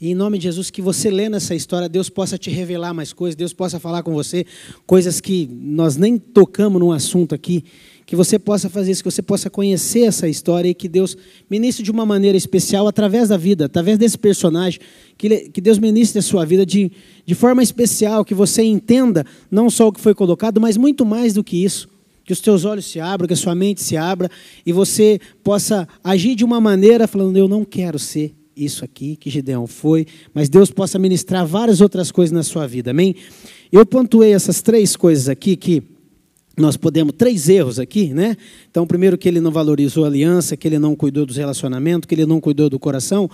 E em nome de Jesus, que você lendo essa história, Deus possa te revelar mais coisas, Deus possa falar com você coisas que nós nem tocamos no assunto aqui, que você possa fazer isso, que você possa conhecer essa história e que Deus ministre de uma maneira especial através da vida, através desse personagem, que, que Deus ministre a sua vida de, de forma especial, que você entenda não só o que foi colocado, mas muito mais do que isso. Que os teus olhos se abram, que a sua mente se abra e você possa agir de uma maneira falando: Eu não quero ser isso aqui que Gideão foi, mas Deus possa ministrar várias outras coisas na sua vida, amém? Eu pontuei essas três coisas aqui que nós podemos, três erros aqui, né? Então, primeiro, que ele não valorizou a aliança, que ele não cuidou dos relacionamentos, que ele não cuidou do coração.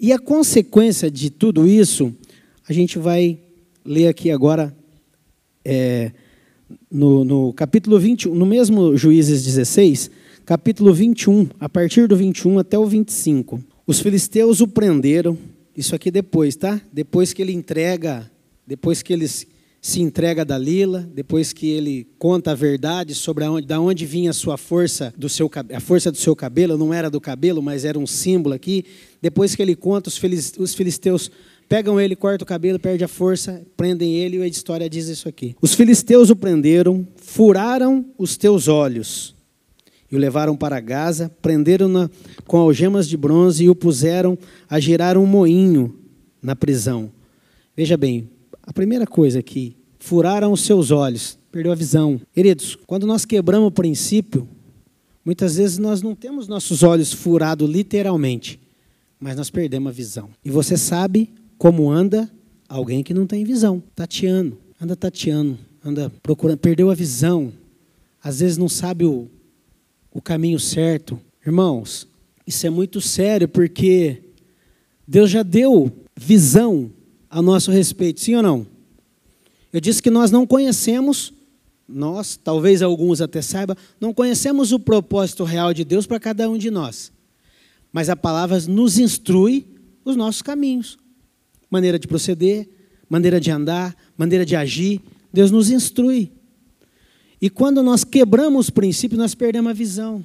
E a consequência de tudo isso, a gente vai ler aqui agora. É, no, no capítulo 21, no mesmo Juízes 16, capítulo 21, a partir do 21 até o 25. Os filisteus o prenderam, isso aqui depois, tá? Depois que ele entrega, depois que ele se entrega a Dalila, depois que ele conta a verdade sobre onde, da onde vinha a sua força, do seu, a força do seu cabelo, não era do cabelo, mas era um símbolo aqui. Depois que ele conta, os filisteus Pegam ele, cortam o cabelo, perde a força, prendem ele e a história diz isso aqui. Os filisteus o prenderam, furaram os teus olhos e o levaram para Gaza, prenderam-na com algemas de bronze e o puseram a girar um moinho na prisão. Veja bem, a primeira coisa aqui, furaram os seus olhos, perdeu a visão. Queridos, quando nós quebramos o princípio, muitas vezes nós não temos nossos olhos furados literalmente, mas nós perdemos a visão. E você sabe como anda alguém que não tem visão, tateando, anda tateando, anda procurando, perdeu a visão, às vezes não sabe o, o caminho certo. Irmãos, isso é muito sério porque Deus já deu visão a nosso respeito, sim ou não? Eu disse que nós não conhecemos, nós, talvez alguns até saibam, não conhecemos o propósito real de Deus para cada um de nós. Mas a palavra nos instrui os nossos caminhos maneira de proceder, maneira de andar, maneira de agir. Deus nos instrui. E quando nós quebramos os princípios, nós perdemos a visão.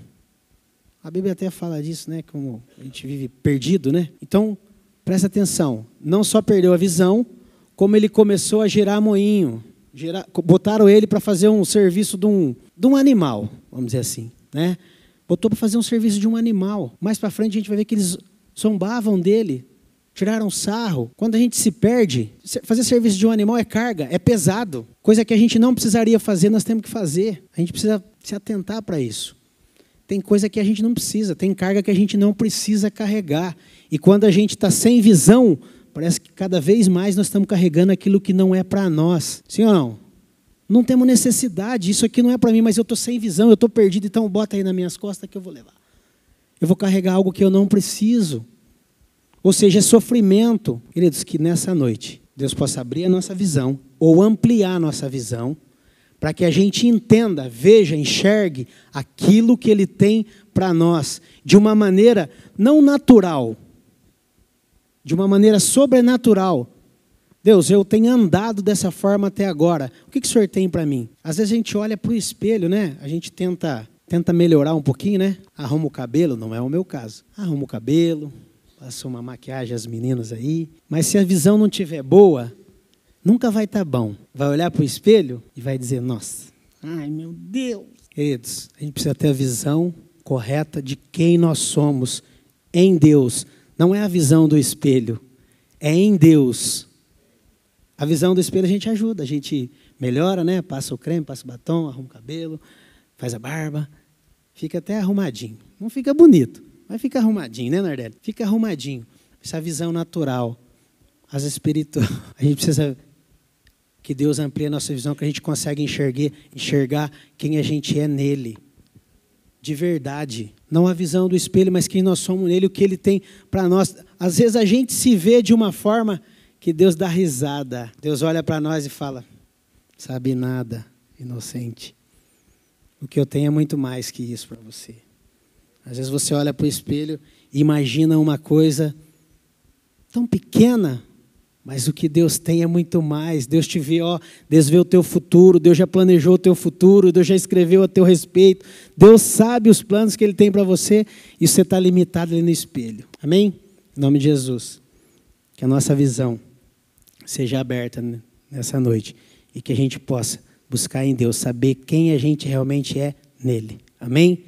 A Bíblia até fala disso, né? Como a gente vive perdido, né? Então, presta atenção. Não só perdeu a visão, como ele começou a gerar moinho. Botaram ele para fazer um serviço de um, de um animal, vamos dizer assim, né? Botou para fazer um serviço de um animal. Mais para frente a gente vai ver que eles zombavam dele, tiraram sarro. Quando a gente se perde, fazer serviço de um animal é carga, é pesado. Coisa que a gente não precisaria fazer, nós temos que fazer. A gente precisa se atentar para isso. Tem coisa que a gente não precisa, tem carga que a gente não precisa carregar. E quando a gente está sem visão, parece que cada vez mais nós estamos carregando aquilo que não é para nós. Sim ou não? Não temos necessidade, isso aqui não é para mim, mas eu estou sem visão, eu estou perdido, então bota aí nas minhas costas que eu vou levar. Eu vou carregar algo que eu não preciso. Ou seja, é sofrimento. Queridos, que nessa noite Deus possa abrir a nossa visão ou ampliar a nossa visão para que a gente entenda, veja, enxergue aquilo que Ele tem para nós de uma maneira não natural, de uma maneira sobrenatural. Deus, eu tenho andado dessa forma até agora. O que, que o Senhor tem para mim? Às vezes a gente olha para o espelho, né? A gente tenta, tenta melhorar um pouquinho, né? Arruma o cabelo, não é o meu caso. Arruma o cabelo, Passa uma maquiagem às meninas aí. Mas se a visão não tiver boa, nunca vai estar tá bom. Vai olhar para o espelho e vai dizer: Nossa, ai meu Deus. Queridos, a gente precisa ter a visão correta de quem nós somos em Deus. Não é a visão do espelho, é em Deus. A visão do espelho a gente ajuda, a gente melhora, né? Passa o creme, passa o batom, arruma o cabelo, faz a barba, fica até arrumadinho. Não fica bonito, mas fica arrumadinho, né, Nardelli? Fica arrumadinho. Essa visão natural, as espirituais. A gente precisa que Deus amplie a nossa visão, que a gente consiga enxergar, enxergar quem a gente é nele. De verdade. Não a visão do espelho, mas quem nós somos nele, o que ele tem para nós. Às vezes a gente se vê de uma forma que Deus dá risada. Deus olha para nós e fala: sabe nada, inocente. O que eu tenho é muito mais que isso para você. Às vezes você olha para o espelho e imagina uma coisa tão pequena, Mas o que Deus tem é muito mais. Deus te vê, ó, Deus vê o teu futuro, Deus já planejou o teu futuro, Deus já escreveu a teu respeito. Deus sabe os planos que Ele tem para você e você está limitado ali no espelho. Amém? Em nome de Jesus. Que a nossa visão seja aberta nessa noite e que a gente possa buscar em Deus, saber quem a gente realmente é nele. Amém?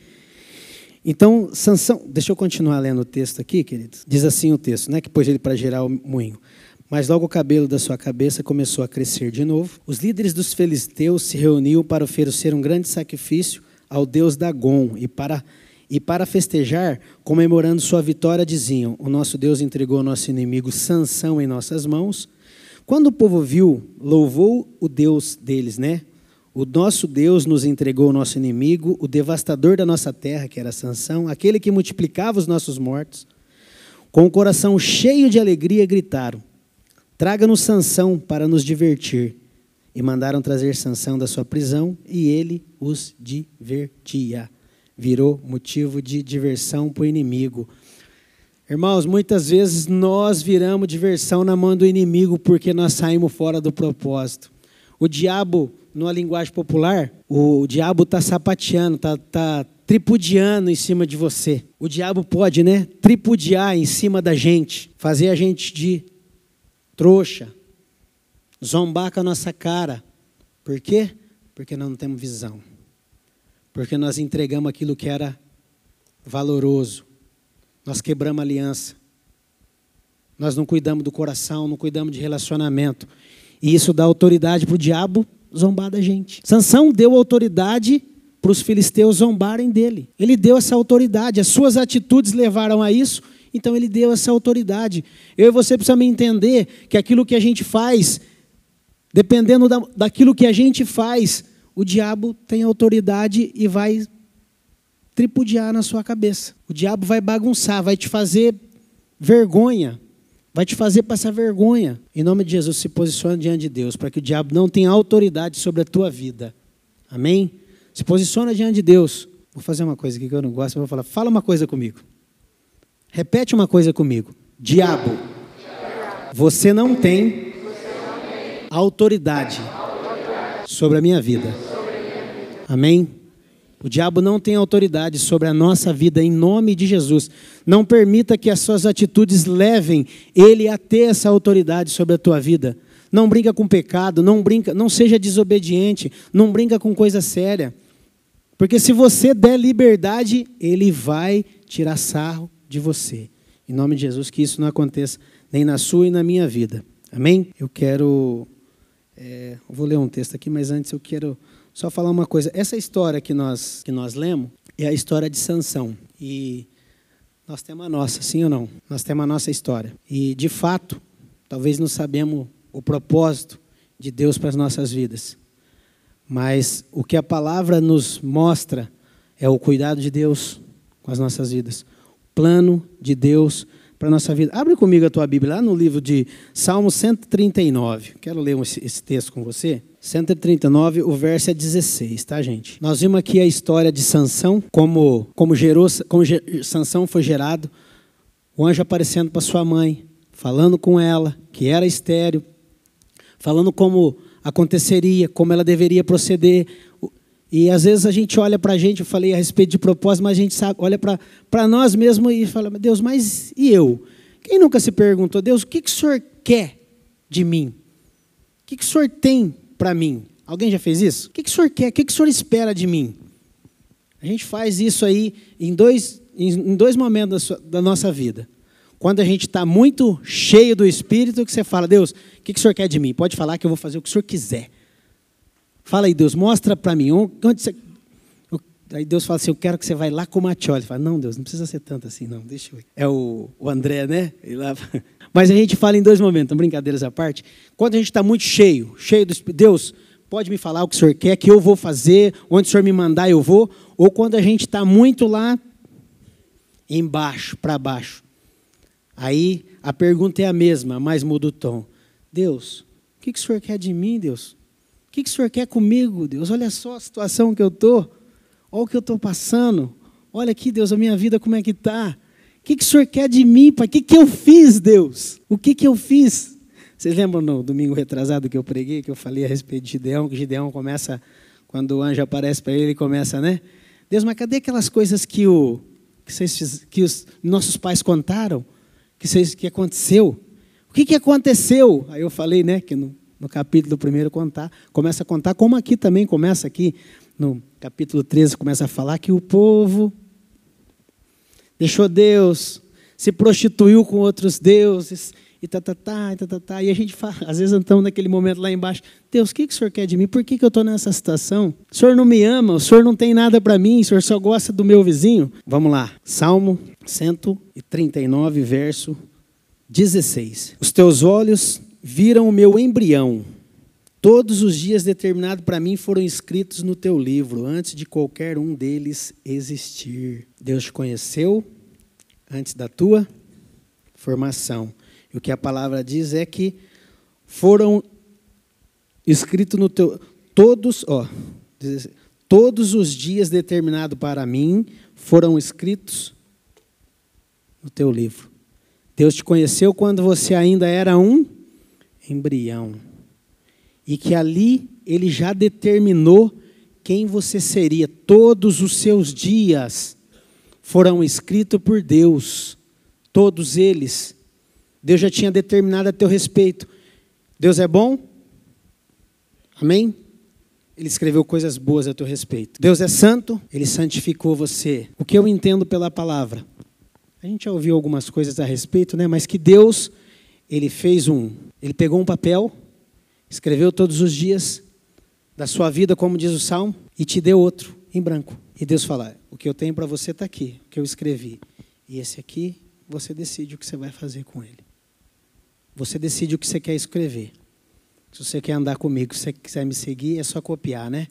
Então, Sansão, deixa eu continuar lendo o texto aqui, queridos. Diz assim o texto, né, que pôs ele para gerar o moinho. Mas logo o cabelo da sua cabeça começou a crescer de novo. Os líderes dos filisteus se reuniam para oferecer um grande sacrifício ao deus Dagon e para e para festejar, comemorando sua vitória, diziam: O nosso Deus entregou nosso inimigo Sansão em nossas mãos. Quando o povo viu, louvou o Deus deles, né? O nosso Deus nos entregou o nosso inimigo, o devastador da nossa terra, que era Sansão, aquele que multiplicava os nossos mortos. Com o coração cheio de alegria, gritaram: Traga-nos Sansão para nos divertir. E mandaram trazer Sansão da sua prisão, e ele os divertia. Virou motivo de diversão para o inimigo. Irmãos, muitas vezes nós viramos diversão na mão do inimigo porque nós saímos fora do propósito. O diabo numa linguagem popular, o diabo está sapateando, está tá tripudiando em cima de você. O diabo pode, né? Tripudiar em cima da gente, fazer a gente de trouxa, zombar com a nossa cara. Por quê? Porque nós não temos visão. Porque nós entregamos aquilo que era valoroso. Nós quebramos aliança. Nós não cuidamos do coração, não cuidamos de relacionamento. E isso dá autoridade para o diabo zombar da gente. Sansão deu autoridade para os filisteus zombarem dele. Ele deu essa autoridade, as suas atitudes levaram a isso, então ele deu essa autoridade. Eu e você precisamos entender que aquilo que a gente faz, dependendo da, daquilo que a gente faz, o diabo tem autoridade e vai tripudiar na sua cabeça. O diabo vai bagunçar, vai te fazer vergonha. Vai te fazer passar vergonha. Em nome de Jesus, se posicione diante de Deus, para que o diabo não tenha autoridade sobre a tua vida. Amém? Se posiciona diante de Deus. Vou fazer uma coisa aqui que eu não gosto, eu vou falar. Fala uma coisa comigo. Repete uma coisa comigo. Diabo, você não tem autoridade sobre a minha vida. Amém? O diabo não tem autoridade sobre a nossa vida em nome de Jesus. Não permita que as suas atitudes levem ele a ter essa autoridade sobre a tua vida. Não brinca com pecado, não brinca, não seja desobediente, não brinca com coisa séria. Porque se você der liberdade, ele vai tirar sarro de você. Em nome de Jesus, que isso não aconteça nem na sua e na minha vida. Amém? Eu quero. É, eu vou ler um texto aqui, mas antes eu quero só falar uma coisa. Essa história que nós, que nós lemos é a história de Sansão. E nós temos a nossa, sim ou não? Nós temos a nossa história. E, de fato, talvez não sabemos o propósito de Deus para as nossas vidas. Mas o que a palavra nos mostra é o cuidado de Deus com as nossas vidas. Plano de Deus para a nossa vida. Abre comigo a tua Bíblia lá no livro de Salmo 139. Quero ler esse texto com você. 139, o verso é 16, tá, gente? Nós vimos aqui a história de Sansão, como, como, gerou, como Sansão foi gerado, o anjo aparecendo para sua mãe, falando com ela, que era estéreo, falando como aconteceria, como ela deveria proceder. E às vezes a gente olha para a gente, eu falei a respeito de propósito, mas a gente sabe, olha para nós mesmos e fala, Deus, mas e eu? Quem nunca se perguntou, Deus, o que, que o Senhor quer de mim? O que, que o Senhor tem para mim? Alguém já fez isso? O que, que o senhor quer? O que, que o senhor espera de mim? A gente faz isso aí em dois, em dois momentos da, nossa vida. Quando a gente está muito cheio do Espírito, que você fala, Deus, o que, que o senhor quer de mim? Pode falar que eu vou fazer o que o senhor quiser. Fala aí, Deus, mostra para mim. Onde você... Aí Deus fala assim, eu quero que você vá lá com o Matioli. Fala, não, Deus, não precisa ser tanto assim, não. Deixa eu... É o, o André, né? Lá... Mas a gente fala em dois momentos, brincadeiras à parte. Quando a gente está muito cheio, cheio do Deus, pode me falar o que o Senhor quer, que eu vou fazer, onde o Senhor me mandar eu vou. Ou quando a gente está muito lá embaixo, para baixo. Aí a pergunta é a mesma, mas muda o tom. Deus, o que o Senhor quer de mim, Deus? O que, que o Senhor quer comigo, Deus? Olha só a situação que eu estou. Olha o que eu estou passando. Olha aqui, Deus, a minha vida como é que está. O que, que o Senhor quer de mim, Pai? O que, que eu fiz, Deus? O que, que eu fiz? Vocês lembram no domingo retrasado que eu preguei, que eu falei a respeito de Gideão, que Gideão começa, quando o anjo aparece para ele, ele começa, né? Deus, mas cadê aquelas coisas que, o, que, vocês, que os nossos pais contaram? Que, vocês, que aconteceu? O que, que aconteceu? Aí eu falei, né, que no, no capítulo primeiro contar, começa a contar, como aqui também começa aqui, no capítulo 13, começa a falar que o povo deixou Deus, se prostituiu com outros deuses, e tá, tá, tá, tá, tá, tá. E a gente fala, às vezes estamos naquele momento lá embaixo, Deus, o que, que o Senhor quer de mim? Por que, que eu estou nessa situação? O Senhor não me ama, o Senhor não tem nada para mim, o Senhor só gosta do meu vizinho. Vamos lá, Salmo 139, verso 16. Os teus olhos viram o meu embrião. Todos os dias determinados para mim foram escritos no teu livro, antes de qualquer um deles existir. Deus te conheceu antes da tua formação. E o que a palavra diz é que foram escritos no teu todos, ó, assim, todos os dias determinados para mim foram escritos no teu livro. Deus te conheceu quando você ainda era um embrião. E que ali ele já determinou quem você seria. Todos os seus dias foram escritos por Deus. Todos eles. Deus já tinha determinado a teu respeito. Deus é bom? Amém? Ele escreveu coisas boas a teu respeito. Deus é santo, ele santificou você. O que eu entendo pela palavra? A gente já ouviu algumas coisas a respeito, né? Mas que Deus, ele fez um, ele pegou um papel, escreveu todos os dias da sua vida, como diz o Salmo, e te deu outro em branco. E Deus fala: "O que eu tenho para você está aqui, o que eu escrevi. E esse aqui, você decide o que você vai fazer com ele." Você decide o que você quer escrever. Se você quer andar comigo, se você quiser me seguir, é só copiar, né?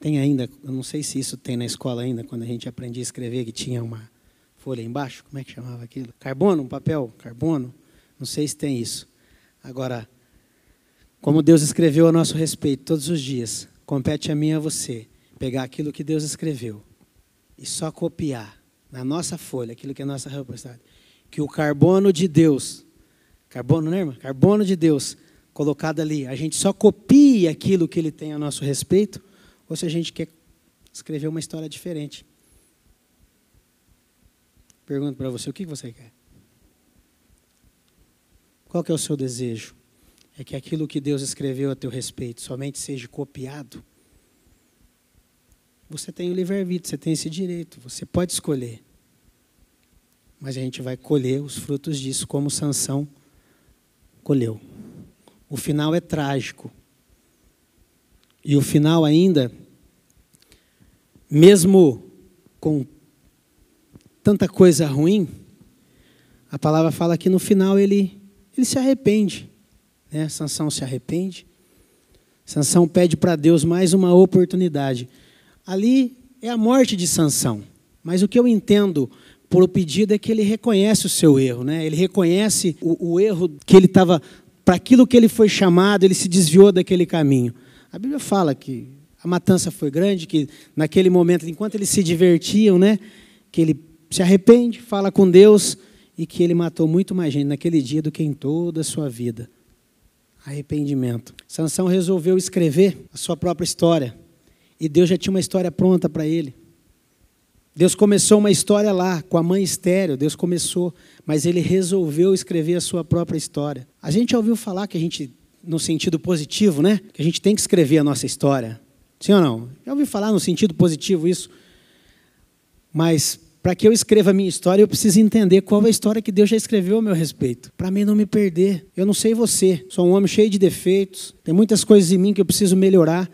Tem ainda, eu não sei se isso tem na escola ainda, quando a gente aprendia a escrever, que tinha uma folha embaixo, como é que chamava aquilo? Carbono, um papel, carbono. Não sei se tem isso. Agora, como Deus escreveu a nosso respeito todos os dias, compete a mim e a você pegar aquilo que Deus escreveu e só copiar na nossa folha aquilo que é nossa responsabilidade. Que o carbono de Deus Carbono, né, irmã? Carbono de Deus colocado ali. A gente só copia aquilo que ele tem a nosso respeito, ou se a gente quer escrever uma história diferente. Pergunto para você, o que você quer? Qual que é o seu desejo? É que aquilo que Deus escreveu a teu respeito somente seja copiado? Você tem o livre-arbítrio, você tem esse direito, você pode escolher. Mas a gente vai colher os frutos disso, como Sansão colheu. O final é trágico. E o final ainda, mesmo com tanta coisa ruim, a palavra fala que no final ele, ele se arrepende. Né? Sansão se arrepende. Sansão pede para Deus mais uma oportunidade. Ali é a morte de Sansão. Mas o que eu entendo por o pedido é que ele reconhece o seu erro, né? Ele reconhece o, o erro que ele estava para aquilo que ele foi chamado, ele se desviou daquele caminho. A Bíblia fala que a matança foi grande, que naquele momento, enquanto eles se divertiam, né, que ele se arrepende, fala com Deus e que ele matou muito mais gente naquele dia do que em toda a sua vida. Arrependimento. Sansão resolveu escrever a sua própria história. E Deus já tinha uma história pronta para ele. Deus começou uma história lá, com a mãe estéreo, Deus começou, mas ele resolveu escrever a sua própria história. A gente já ouviu falar que a gente, no sentido positivo, né? Que a gente tem que escrever a nossa história. Sim ou não? Já ouvi falar no sentido positivo isso. Mas para que eu escreva a minha história, eu preciso entender qual é a história que Deus já escreveu a meu respeito. Para mim não me perder. Eu não sei você, sou um homem cheio de defeitos, tem muitas coisas em mim que eu preciso melhorar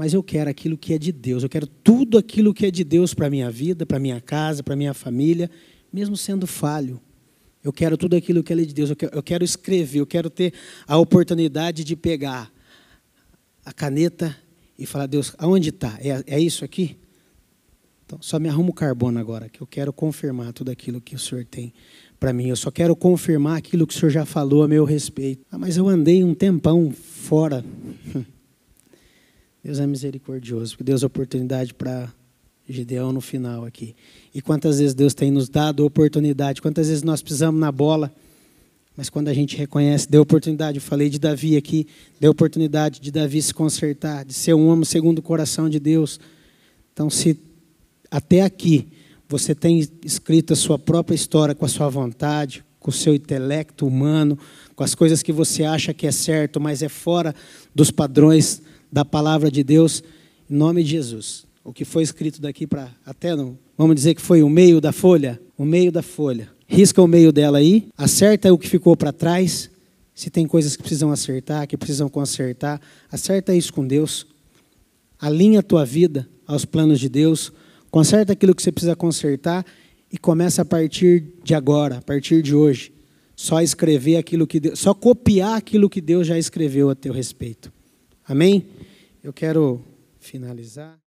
mas eu quero aquilo que é de Deus. Eu quero tudo aquilo que é de Deus para a minha vida, para minha casa, para minha família, mesmo sendo falho. Eu quero tudo aquilo que é de Deus. Eu quero, eu quero escrever, eu quero ter a oportunidade de pegar a caneta e falar: Deus, aonde está? É, é isso aqui? Então, só me arruma o carbono agora, que eu quero confirmar tudo aquilo que o Senhor tem para mim. Eu só quero confirmar aquilo que o Senhor já falou a meu respeito. Ah, mas eu andei um tempão fora. Deus é misericordioso, porque Deus é oportunidade para Gideão no final aqui. E quantas vezes Deus tem nos dado oportunidade, quantas vezes nós pisamos na bola Mas quando a gente reconhece, deu oportunidade, eu falei de Davi aqui, deu oportunidade de Davi se consertar, de ser um homem segundo o coração de Deus. Então, se até aqui você tem escrito a sua própria história com a sua vontade, com o seu intelecto humano, com as coisas que você acha que é certo, mas é fora dos padrões da palavra de Deus, em nome de Jesus. O que foi escrito daqui para até não, vamos dizer que foi o meio da folha, o meio da folha risca o meio dela aí, acerta o que ficou para trás. Se tem coisas que precisam acertar, que precisam consertar, acerta isso com Deus. Alinha a tua vida aos planos de Deus, conserta aquilo que você precisa consertar e começa a partir de agora, a partir de hoje, só escrever aquilo que Deus, só copiar aquilo que Deus já escreveu a teu respeito. Amém? Eu quero finalizar